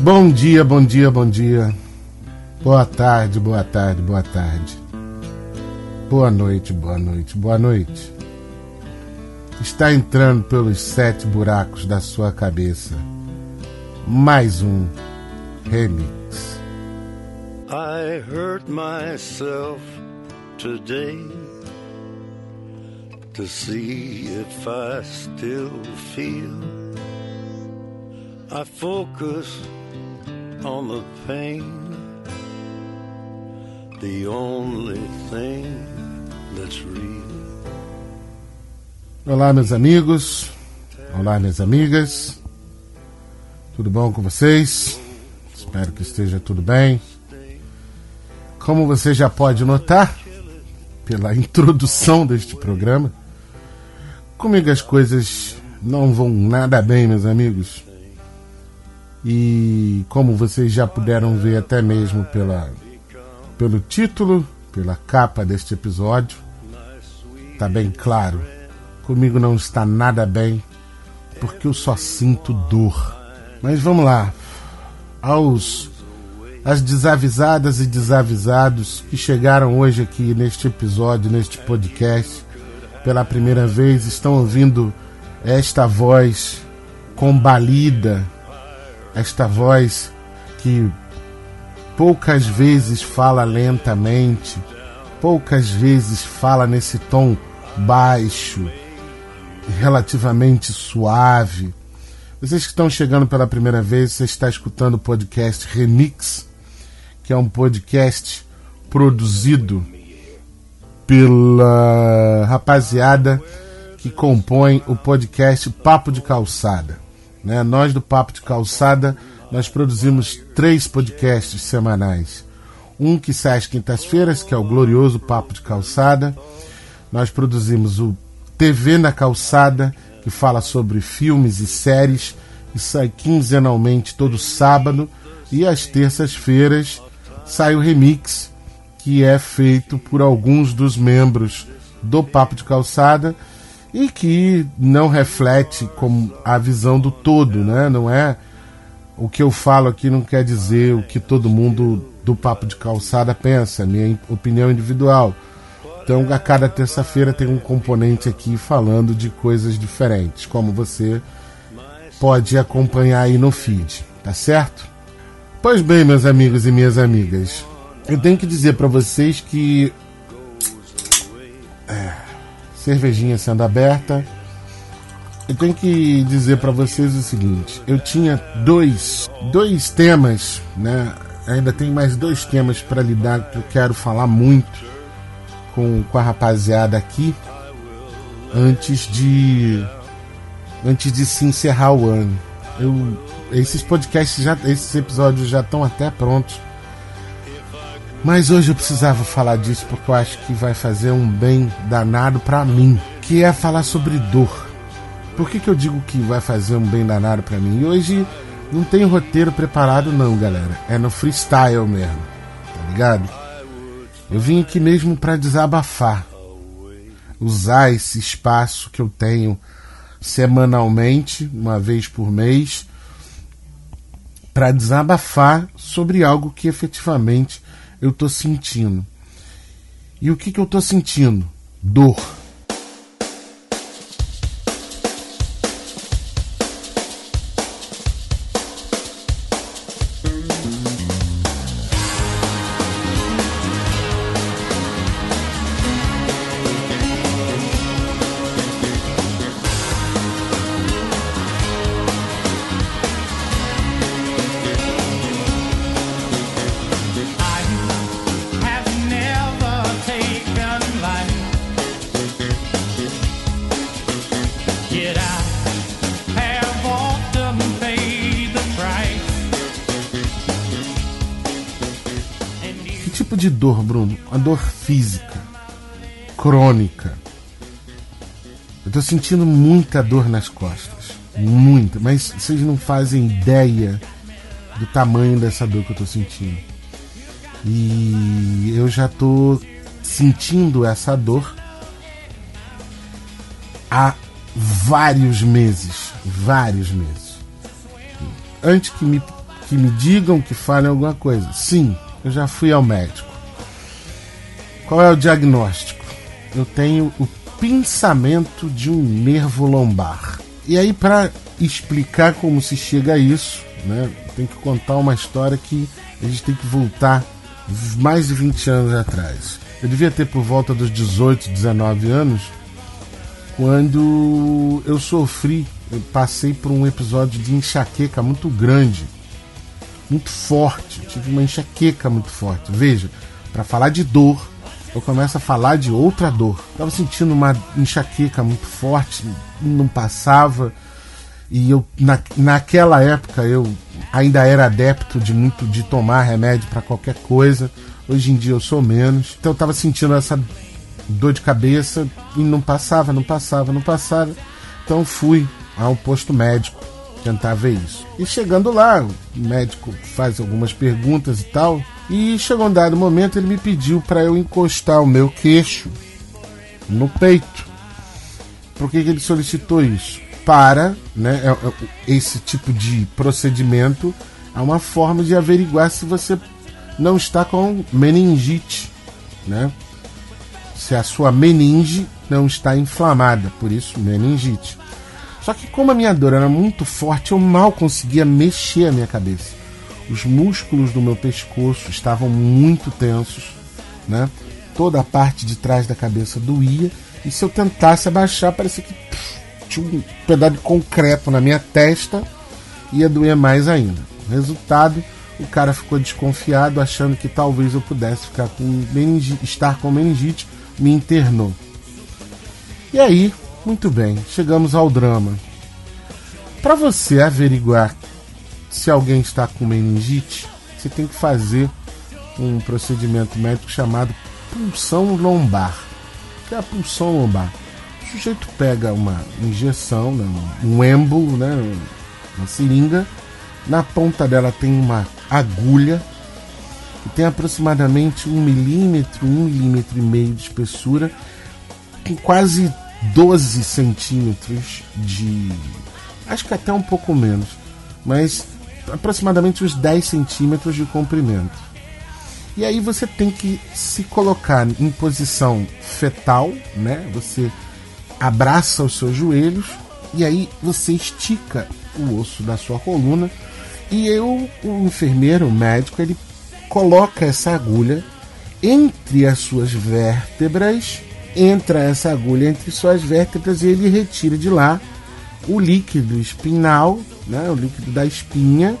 Bom dia, bom dia, bom dia. Boa tarde, boa tarde, boa tarde. Boa noite, boa noite, boa noite. Está entrando pelos sete buracos da sua cabeça. Mais um remix. I hurt myself today to see if I still feel. I focus on the pain, the only thing that's real. Olá, meus amigos. Olá, minhas amigas. Tudo bom com vocês? Espero que esteja tudo bem. Como você já pode notar pela introdução deste programa, comigo as coisas não vão nada bem, meus amigos. E como vocês já puderam ver até mesmo pela, pelo título, pela capa deste episódio, tá bem claro. Comigo não está nada bem, porque eu só sinto dor. Mas vamos lá. Aos as desavisadas e desavisados que chegaram hoje aqui neste episódio, neste podcast, pela primeira vez, estão ouvindo esta voz combalida, esta voz que poucas vezes fala lentamente, poucas vezes fala nesse tom baixo, relativamente suave. Vocês que estão chegando pela primeira vez, você está escutando o podcast Remix, que é um podcast produzido pela rapaziada que compõe o podcast Papo de Calçada. Né? Nós do Papo de Calçada, nós produzimos três podcasts semanais. Um que sai às quintas-feiras, que é o glorioso Papo de Calçada. Nós produzimos o TV na Calçada, que fala sobre filmes e séries, e sai quinzenalmente todo sábado. E às terças-feiras sai o remix, que é feito por alguns dos membros do Papo de Calçada e que não reflete como a visão do todo, né? Não é o que eu falo aqui não quer dizer o que todo mundo do Papo de Calçada pensa, é minha opinião individual. Então, a cada terça-feira tem um componente aqui falando de coisas diferentes, como você pode acompanhar aí no feed, tá certo? Pois bem, meus amigos e minhas amigas, eu tenho que dizer para vocês que cervejinha sendo aberta, eu tenho que dizer para vocês o seguinte: eu tinha dois, dois temas, né? Ainda tem mais dois temas para lidar que eu quero falar muito com, com a rapaziada aqui antes de antes de se encerrar o ano. Eu, esses podcasts já, esses episódios já estão até prontos. Mas hoje eu precisava falar disso porque eu acho que vai fazer um bem danado para mim, que é falar sobre dor. Por que, que eu digo que vai fazer um bem danado para mim? E hoje não tem roteiro preparado não, galera. É no freestyle mesmo. Tá ligado? Eu vim aqui mesmo para desabafar. Usar esse espaço que eu tenho semanalmente, uma vez por mês, para desabafar sobre algo que efetivamente eu estou sentindo. E o que, que eu estou sentindo? Dor. Tipo de dor, Bruno? A dor física, crônica. Eu tô sentindo muita dor nas costas. Muita. Mas vocês não fazem ideia do tamanho dessa dor que eu tô sentindo. E eu já tô sentindo essa dor há vários meses. Vários meses. Antes que me que me digam que falem alguma coisa. Sim, eu já fui ao médico. Qual é o diagnóstico? Eu tenho o pinçamento de um nervo lombar. E aí, para explicar como se chega a isso, né, tem que contar uma história que a gente tem que voltar mais de 20 anos atrás. Eu devia ter por volta dos 18, 19 anos, quando eu sofri, eu passei por um episódio de enxaqueca muito grande, muito forte. tive uma enxaqueca muito forte. Veja, para falar de dor, eu começo a falar de outra dor. Estava sentindo uma enxaqueca muito forte, não passava. E eu na, naquela época eu ainda era adepto de muito de tomar remédio para qualquer coisa. Hoje em dia eu sou menos. Então eu estava sentindo essa dor de cabeça e não passava, não passava, não passava. Então fui ao posto médico tentar ver isso. E chegando lá, o médico faz algumas perguntas e tal. E chegou um dado momento, ele me pediu para eu encostar o meu queixo no peito. Por que, que ele solicitou isso? Para, né, é, é, esse tipo de procedimento é uma forma de averiguar se você não está com meningite, né? Se a sua meninge não está inflamada, por isso meningite. Só que como a minha dor era muito forte, eu mal conseguia mexer a minha cabeça. Os músculos do meu pescoço estavam muito tensos, né? Toda a parte de trás da cabeça doía e se eu tentasse abaixar, parecia que pff, tinha um pedaço de concreto na minha testa, ia doer mais ainda. Resultado, o cara ficou desconfiado, achando que talvez eu pudesse ficar com estar com meningite, me internou. E aí, muito bem, chegamos ao drama. Para você averiguar se alguém está com meningite, você tem que fazer um procedimento médico chamado pulsão lombar. Que é a pulsão lombar? O sujeito pega uma injeção, né, um êmbolo, né, uma seringa. Na ponta dela tem uma agulha que tem aproximadamente um milímetro, um milímetro e meio de espessura, com quase 12 centímetros de. Acho que até um pouco menos, mas aproximadamente uns 10 centímetros de comprimento. E aí você tem que se colocar em posição fetal, né? Você abraça os seus joelhos e aí você estica o osso da sua coluna e eu, o enfermeiro, o médico, ele coloca essa agulha entre as suas vértebras entra essa agulha entre suas vértebras e ele retira de lá o líquido espinal, né, o líquido da espinha,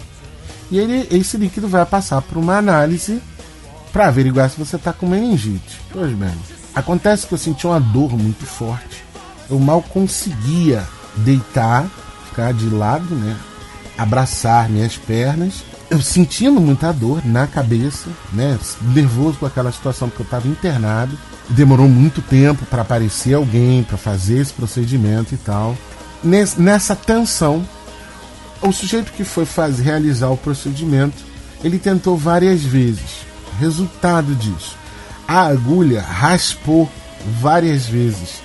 e ele, esse líquido vai passar por uma análise para averiguar se você está com meningite. Pois bem, acontece que eu senti uma dor muito forte. Eu mal conseguia deitar, ficar de lado, né, abraçar minhas pernas. Eu sentindo muita dor na cabeça, né, nervoso com aquela situação porque eu estava internado demorou muito tempo para aparecer alguém para fazer esse procedimento e tal. Nessa tensão, o sujeito que foi fazer, realizar o procedimento, ele tentou várias vezes. Resultado disso, a agulha raspou várias vezes,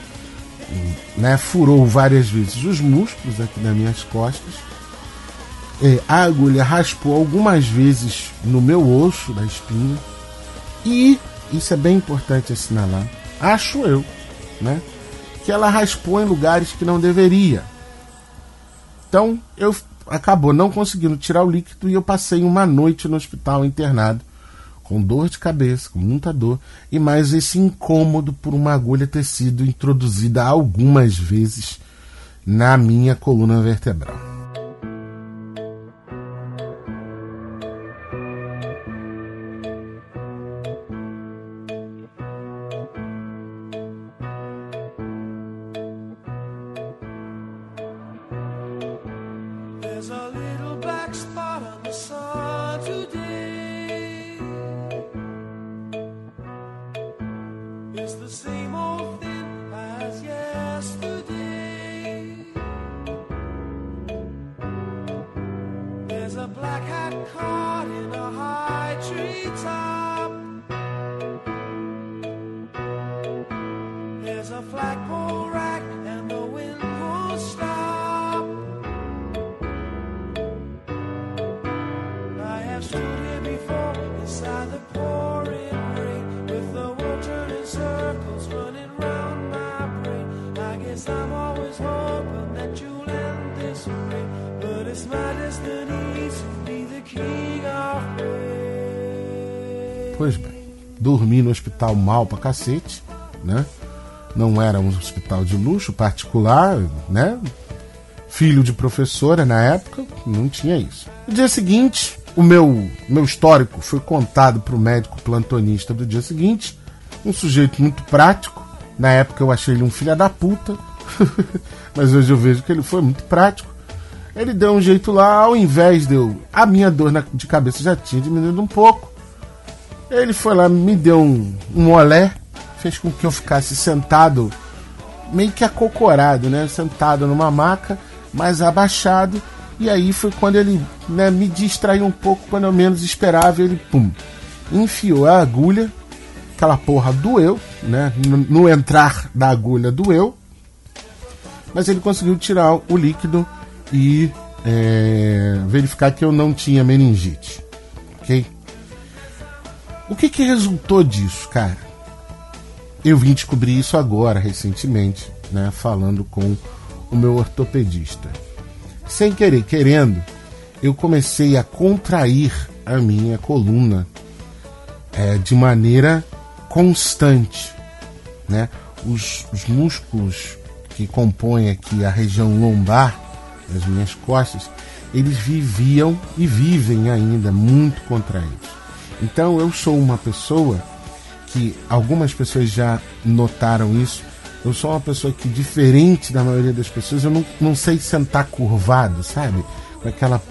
né, furou várias vezes os músculos aqui nas minhas costas. É, a agulha raspou algumas vezes no meu osso da espinha e isso é bem importante assinalar, acho eu, né? Que ela raspou em lugares que não deveria. Então, eu acabou não conseguindo tirar o líquido e eu passei uma noite no hospital internado com dor de cabeça, com muita dor e mais esse incômodo por uma agulha ter sido introduzida algumas vezes na minha coluna vertebral. A black hat caught in a high tree top. Dormi no hospital mal pra cacete, né? Não era um hospital de luxo particular, né? Filho de professora na época, não tinha isso. No dia seguinte, o meu, meu histórico foi contado para o médico plantonista do dia seguinte, um sujeito muito prático. Na época eu achei ele um filho da puta, mas hoje eu vejo que ele foi muito prático. Ele deu um jeito lá, ao invés de eu. A minha dor de cabeça já tinha diminuído um pouco. Ele foi lá, me deu um, um olé, fez com que eu ficasse sentado, meio que acocorado, né? Sentado numa maca, mais abaixado. E aí foi quando ele né, me distraiu um pouco, quando eu menos esperava. Ele, pum, enfiou a agulha. Aquela porra doeu, né? No, no entrar da agulha doeu. Mas ele conseguiu tirar o líquido e é, verificar que eu não tinha meningite. Ok? O que, que resultou disso, cara? Eu vim descobrir isso agora, recentemente, né? Falando com o meu ortopedista. Sem querer, querendo, eu comecei a contrair a minha coluna é, de maneira constante, né? Os, os músculos que compõem aqui a região lombar das minhas costas, eles viviam e vivem ainda muito contraídos. Então eu sou uma pessoa que algumas pessoas já notaram isso. Eu sou uma pessoa que, diferente da maioria das pessoas, eu não, não sei sentar curvado, sabe? Com aquela,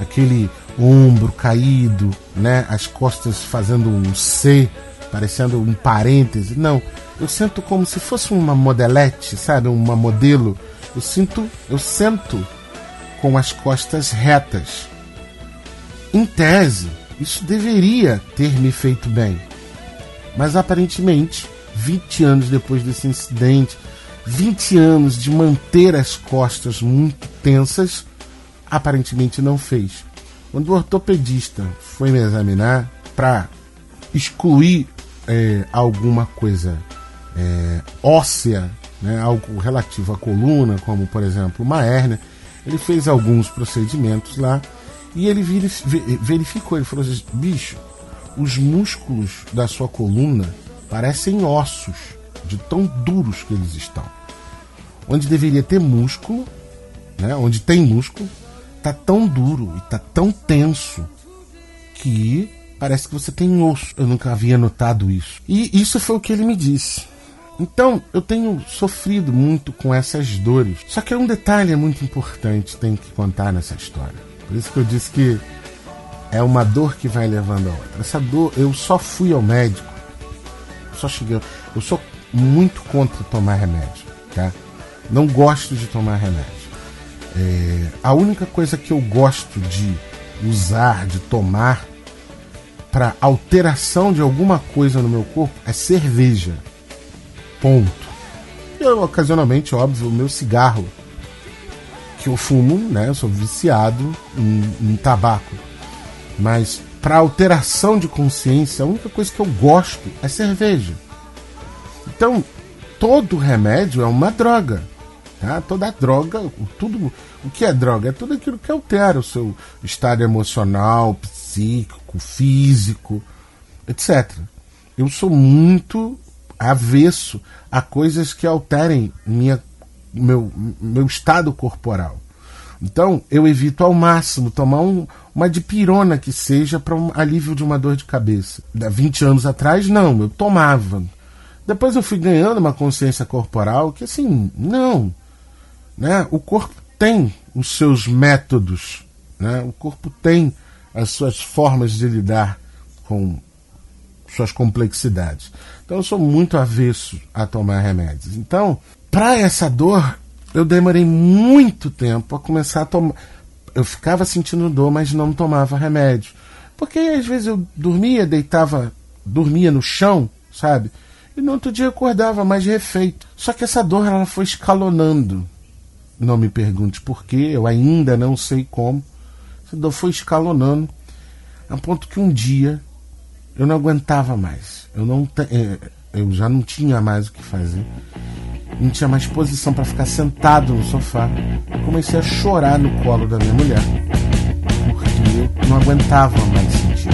aquele ombro caído, né? As costas fazendo um C, parecendo um parêntese. Não, eu sento como se fosse uma modelete, sabe? Uma modelo. Eu sinto, eu sento com as costas retas. Em tese, isso deveria ter me feito bem. Mas aparentemente, 20 anos depois desse incidente, 20 anos de manter as costas muito tensas, aparentemente não fez. Quando o ortopedista foi me examinar para excluir é, alguma coisa é, óssea, né, algo relativo à coluna, como por exemplo uma hérnia, ele fez alguns procedimentos lá e ele verif- ve- verificou, ele falou assim, bicho, os músculos da sua coluna parecem ossos, de tão duros que eles estão. Onde deveria ter músculo, né, onde tem músculo, tá tão duro e tá tão tenso que parece que você tem osso. Eu nunca havia notado isso. E isso foi o que ele me disse. Então, eu tenho sofrido muito com essas dores. Só que é um detalhe muito importante tem que contar nessa história. Por isso que eu disse que é uma dor que vai levando a outra. Essa dor, eu só fui ao médico. Só cheguei. Eu sou muito contra tomar remédio, tá? Não gosto de tomar remédio. É, a única coisa que eu gosto de usar, de tomar para alteração de alguma coisa no meu corpo é cerveja. Ponto. E eu, ocasionalmente, óbvio, o meu cigarro que eu fumo, né? Eu sou viciado em, em tabaco. Mas para alteração de consciência, a única coisa que eu gosto é cerveja. Então, todo remédio é uma droga. Tá? Toda droga, tudo, o que é droga? É tudo aquilo que altera o seu estado emocional, psíquico, físico, etc. Eu sou muito avesso a coisas que alterem minha, meu, meu estado corporal. Então, eu evito ao máximo tomar um, uma dipirona que seja para um alívio de uma dor de cabeça. Há 20 anos atrás, não, eu tomava. Depois eu fui ganhando uma consciência corporal que, assim, não. Né? O corpo tem os seus métodos, né? o corpo tem as suas formas de lidar com suas complexidades. Então eu sou muito avesso a tomar remédios. Então, para essa dor, eu demorei muito tempo a começar a tomar. Eu ficava sentindo dor, mas não tomava remédio. Porque às vezes eu dormia, deitava, dormia no chão, sabe? E no outro dia eu acordava mais refeito. Só que essa dor ela foi escalonando. Não me pergunte por quê, eu ainda não sei como. Essa dor foi escalonando a ponto que um dia eu não aguentava mais. Eu não eh, eu já não tinha mais o que fazer. Não tinha mais posição para ficar sentado no sofá. Eu comecei a chorar no colo da minha mulher. Porque eu não aguentava mais sentir.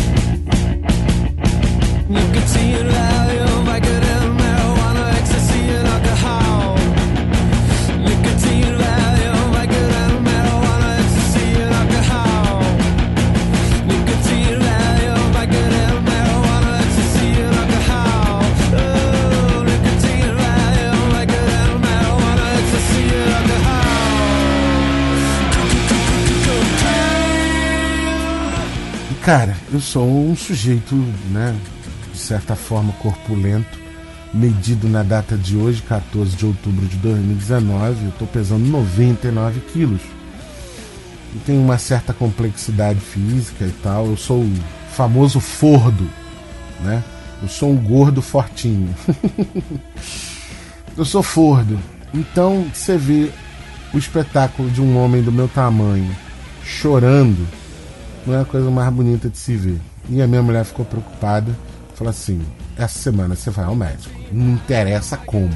Cara, eu sou um sujeito, né, de certa forma corpulento, medido na data de hoje, 14 de outubro de 2019, eu tô pesando 99 quilos. E tenho uma certa complexidade física e tal, eu sou o famoso fordo, né? Eu sou um gordo fortinho. eu sou fordo. Então, você vê o espetáculo de um homem do meu tamanho chorando, não é a coisa mais bonita de se ver. E a minha mulher ficou preocupada, falou assim: essa semana você vai ao médico. Não interessa como.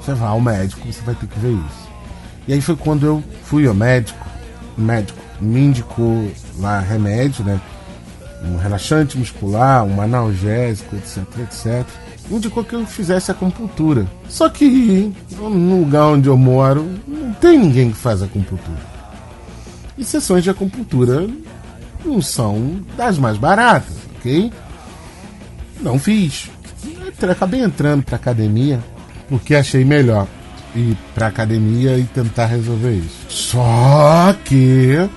Você vai ao médico, você vai ter que ver isso. E aí foi quando eu fui ao médico. O médico me indicou lá remédio, né? Um relaxante muscular, um analgésico, etc, etc. Indicou que eu fizesse acupuntura. Só que no lugar onde eu moro, não tem ninguém que faz acupuntura. E sessões de acupuntura não são das mais baratas, ok? Não fiz. Acabei entrando pra academia porque achei melhor ir pra academia e tentar resolver isso. Só que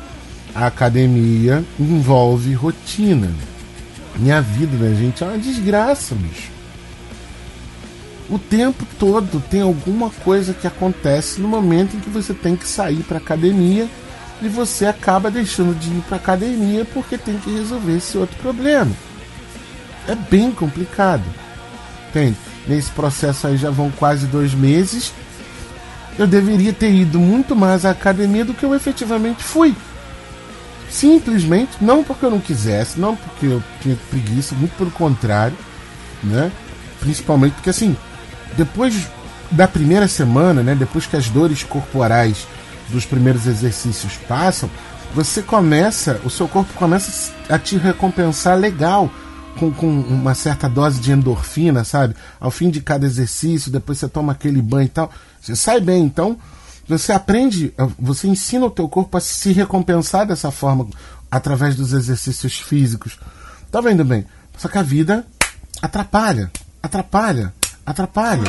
a academia envolve rotina. Minha vida, né, gente, é uma desgraça, bicho. O tempo todo tem alguma coisa que acontece no momento em que você tem que sair pra academia e você acaba deixando de ir pra academia porque tem que resolver esse outro problema. É bem complicado. Entende? Nesse processo aí já vão quase dois meses. Eu deveria ter ido muito mais à academia do que eu efetivamente fui. Simplesmente, não porque eu não quisesse, não porque eu tinha preguiça, muito pelo contrário, né? Principalmente porque assim, depois da primeira semana, né, depois que as dores corporais dos primeiros exercícios passam, você começa, o seu corpo começa a te recompensar legal com, com uma certa dose de endorfina, sabe? Ao fim de cada exercício, depois você toma aquele banho e tal, você sai bem. Então, você aprende, você ensina o teu corpo a se recompensar dessa forma através dos exercícios físicos. Tá vendo bem? Só que a vida atrapalha, atrapalha, atrapalha.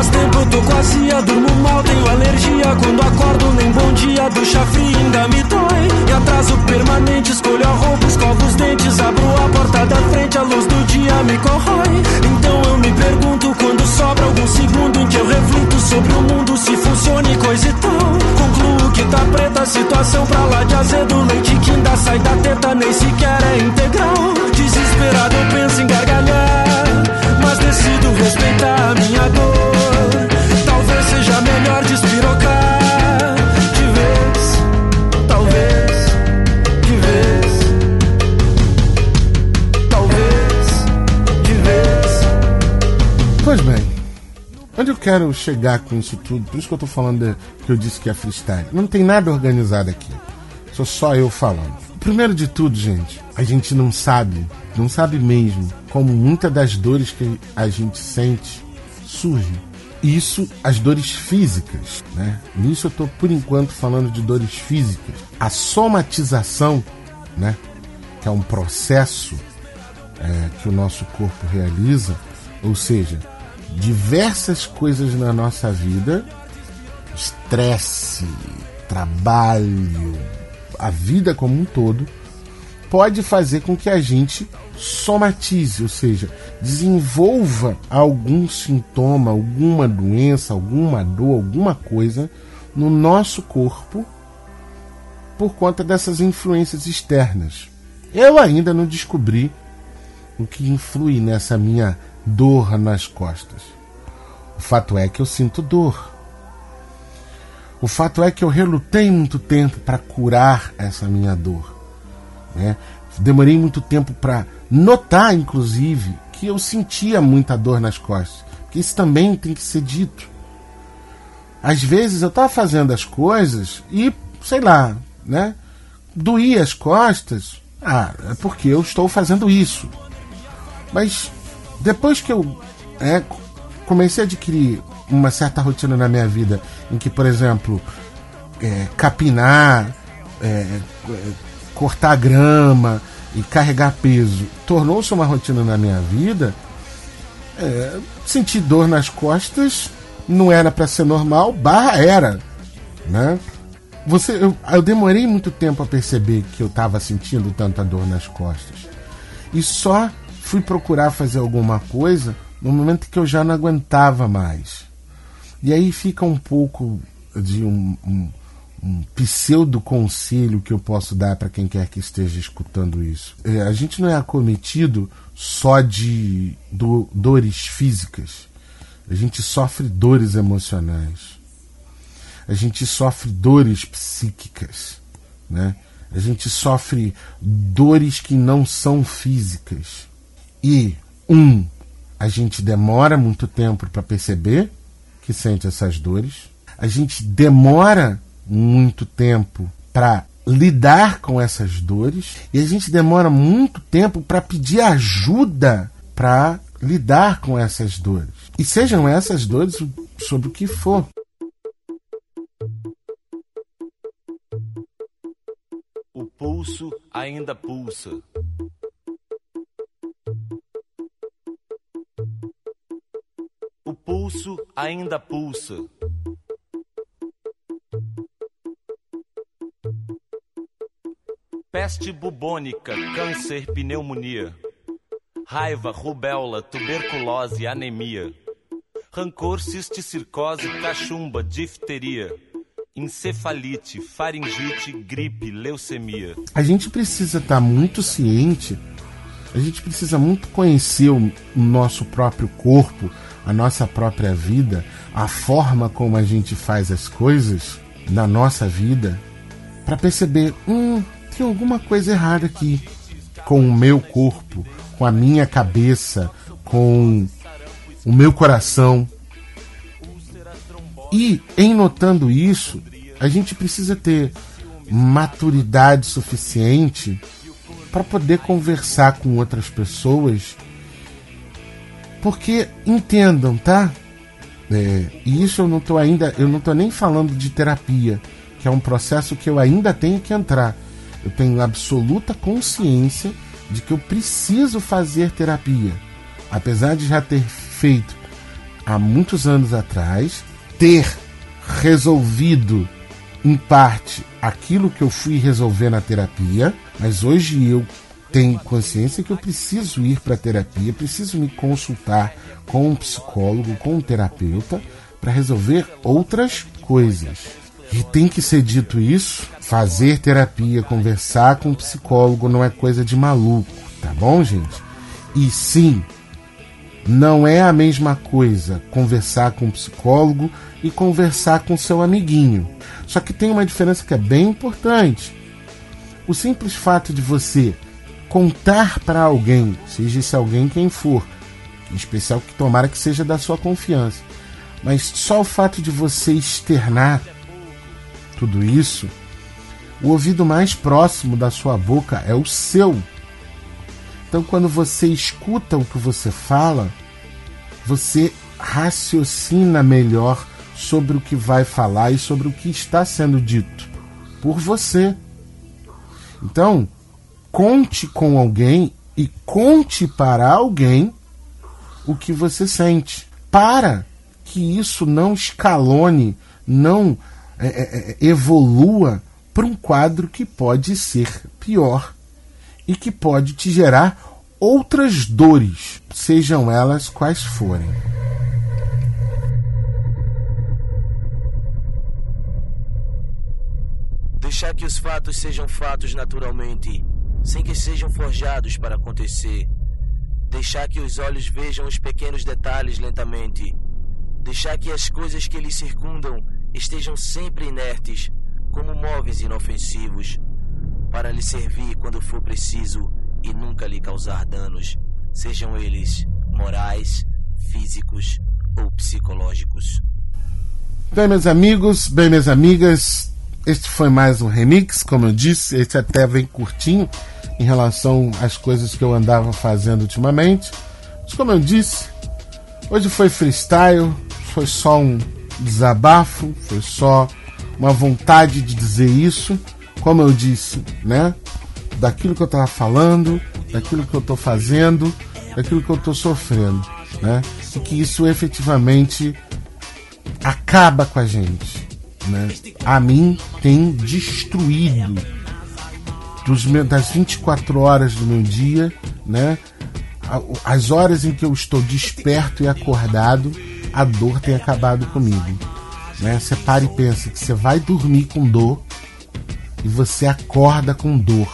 Faz tempo tô quase a durmo mal, tenho alergia Quando acordo nem bom dia, ducha fria ainda me dói. E atraso permanente, escolho a roupa, escovo os dentes Abro a porta da frente, a luz do dia me corrói. Então eu me pergunto quando sobra algum segundo Em que eu reflito sobre o mundo, se funciona e coisa e tal. Concluo que tá preta situação pra lá de azedo Leite que ainda sai da teta, nem sequer é integral. Desesperado eu penso em gargalhar Mas decido respeitar a minha dor quero chegar com isso tudo, por isso que eu tô falando que eu disse que é freestyle. Não tem nada organizado aqui. Sou só eu falando. Primeiro de tudo, gente, a gente não sabe, não sabe mesmo, como muitas das dores que a gente sente surgem. Isso, as dores físicas, né? Nisso eu tô por enquanto falando de dores físicas. A somatização, né? Que é um processo é, que o nosso corpo realiza, ou seja, diversas coisas na nossa vida, estresse, trabalho, a vida como um todo, pode fazer com que a gente somatize, ou seja, desenvolva algum sintoma, alguma doença, alguma dor, alguma coisa no nosso corpo por conta dessas influências externas. Eu ainda não descobri o que influi nessa minha dor nas costas. O fato é que eu sinto dor. O fato é que eu relutei muito tempo para curar essa minha dor. Né? Demorei muito tempo para notar, inclusive, porque eu sentia muita dor nas costas. Que isso também tem que ser dito. Às vezes eu estava fazendo as coisas e, sei lá, né? Doía as costas. Ah, é porque eu estou fazendo isso. Mas depois que eu é, comecei a adquirir uma certa rotina na minha vida, em que, por exemplo, é, capinar, é, cortar grama e carregar peso tornou-se uma rotina na minha vida, é, sentir dor nas costas não era para ser normal, barra era, né? Você, eu, eu demorei muito tempo a perceber que eu estava sentindo tanta dor nas costas e só fui procurar fazer alguma coisa no momento que eu já não aguentava mais. E aí fica um pouco de um, um, um pseudo conselho que eu posso dar para quem quer que esteja escutando isso. É, a gente não é acometido só de do, dores físicas. A gente sofre dores emocionais. A gente sofre dores psíquicas, né? A gente sofre dores que não são físicas. E um, a gente demora muito tempo para perceber que sente essas dores. A gente demora muito tempo para lidar com essas dores e a gente demora muito tempo para pedir ajuda para lidar com essas dores. E sejam essas dores sobre o que for. O pulso ainda pulsa. Pulso ainda pulsa. Peste bubônica, câncer, pneumonia. Raiva, rubéola, tuberculose, anemia. Rancor, cisticircose, cachumba, difteria. Encefalite, faringite, gripe, leucemia. A gente precisa estar tá muito ciente, a gente precisa muito conhecer o nosso próprio corpo, a nossa própria vida, a forma como a gente faz as coisas na nossa vida, para perceber, hum, tem alguma coisa errada aqui com o meu corpo, com a minha cabeça, com o meu coração. E em notando isso, a gente precisa ter maturidade suficiente para poder conversar com outras pessoas. Porque entendam, tá? É, e isso eu não tô ainda, eu não tô nem falando de terapia, que é um processo que eu ainda tenho que entrar eu tenho absoluta consciência de que eu preciso fazer terapia. Apesar de já ter feito há muitos anos atrás, ter resolvido em parte aquilo que eu fui resolver na terapia, mas hoje eu tenho consciência que eu preciso ir para terapia, preciso me consultar com um psicólogo, com um terapeuta para resolver outras coisas. E tem que ser dito isso Fazer terapia, conversar com um psicólogo não é coisa de maluco, tá bom, gente? E sim, não é a mesma coisa conversar com um psicólogo e conversar com seu amiguinho. Só que tem uma diferença que é bem importante. O simples fato de você contar para alguém, seja esse alguém quem for, em especial que tomara que seja da sua confiança, mas só o fato de você externar tudo isso o ouvido mais próximo da sua boca é o seu. Então, quando você escuta o que você fala, você raciocina melhor sobre o que vai falar e sobre o que está sendo dito por você. Então, conte com alguém e conte para alguém o que você sente, para que isso não escalone, não é, é, é evolua para um quadro que pode ser pior e que pode te gerar outras dores, sejam elas quais forem. Deixar que os fatos sejam fatos naturalmente, sem que sejam forjados para acontecer. Deixar que os olhos vejam os pequenos detalhes lentamente. Deixar que as coisas que lhe circundam estejam sempre inertes, como móveis inofensivos, para lhe servir quando for preciso e nunca lhe causar danos. sejam eles morais, físicos ou psicológicos. Bem, meus amigos, bem, minhas amigas, este foi mais um remix, como eu disse, este até vem curtinho em relação às coisas que eu andava fazendo ultimamente. Mas como eu disse, hoje foi freestyle, foi só um desabafo, foi só uma vontade de dizer isso, como eu disse, né? Daquilo que eu estava falando, daquilo que eu estou fazendo, daquilo que eu estou sofrendo, né? E que isso efetivamente acaba com a gente, né? A mim tem destruído dos meus, das 24 horas do meu dia, né? As horas em que eu estou desperto e acordado, a dor tem acabado comigo. Né? Você para e pensa que você vai dormir com dor e você acorda com dor.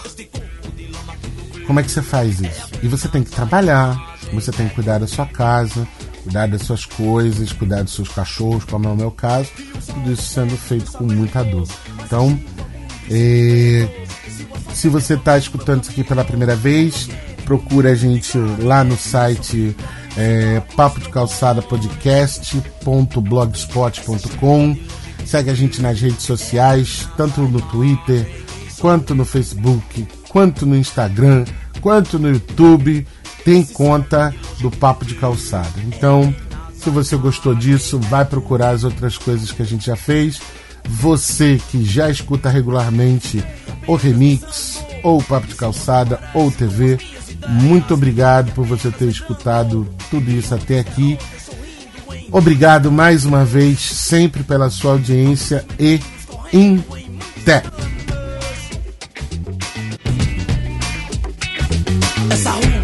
Como é que você faz isso? E você tem que trabalhar, você tem que cuidar da sua casa, cuidar das suas coisas, cuidar dos seus cachorros, como é o meu caso, tudo isso sendo feito com muita dor. Então, é, se você está escutando isso aqui pela primeira vez, procura a gente lá no site é, papo de calçada podcast.blogspot.com. Segue a gente nas redes sociais, tanto no Twitter, quanto no Facebook, quanto no Instagram, quanto no YouTube. Tem conta do Papo de Calçada. Então, se você gostou disso, vai procurar as outras coisas que a gente já fez. Você que já escuta regularmente o Remix, ou o Papo de Calçada, ou TV, muito obrigado por você ter escutado tudo isso até aqui. Obrigado mais uma vez, sempre pela sua audiência e em. Essa rua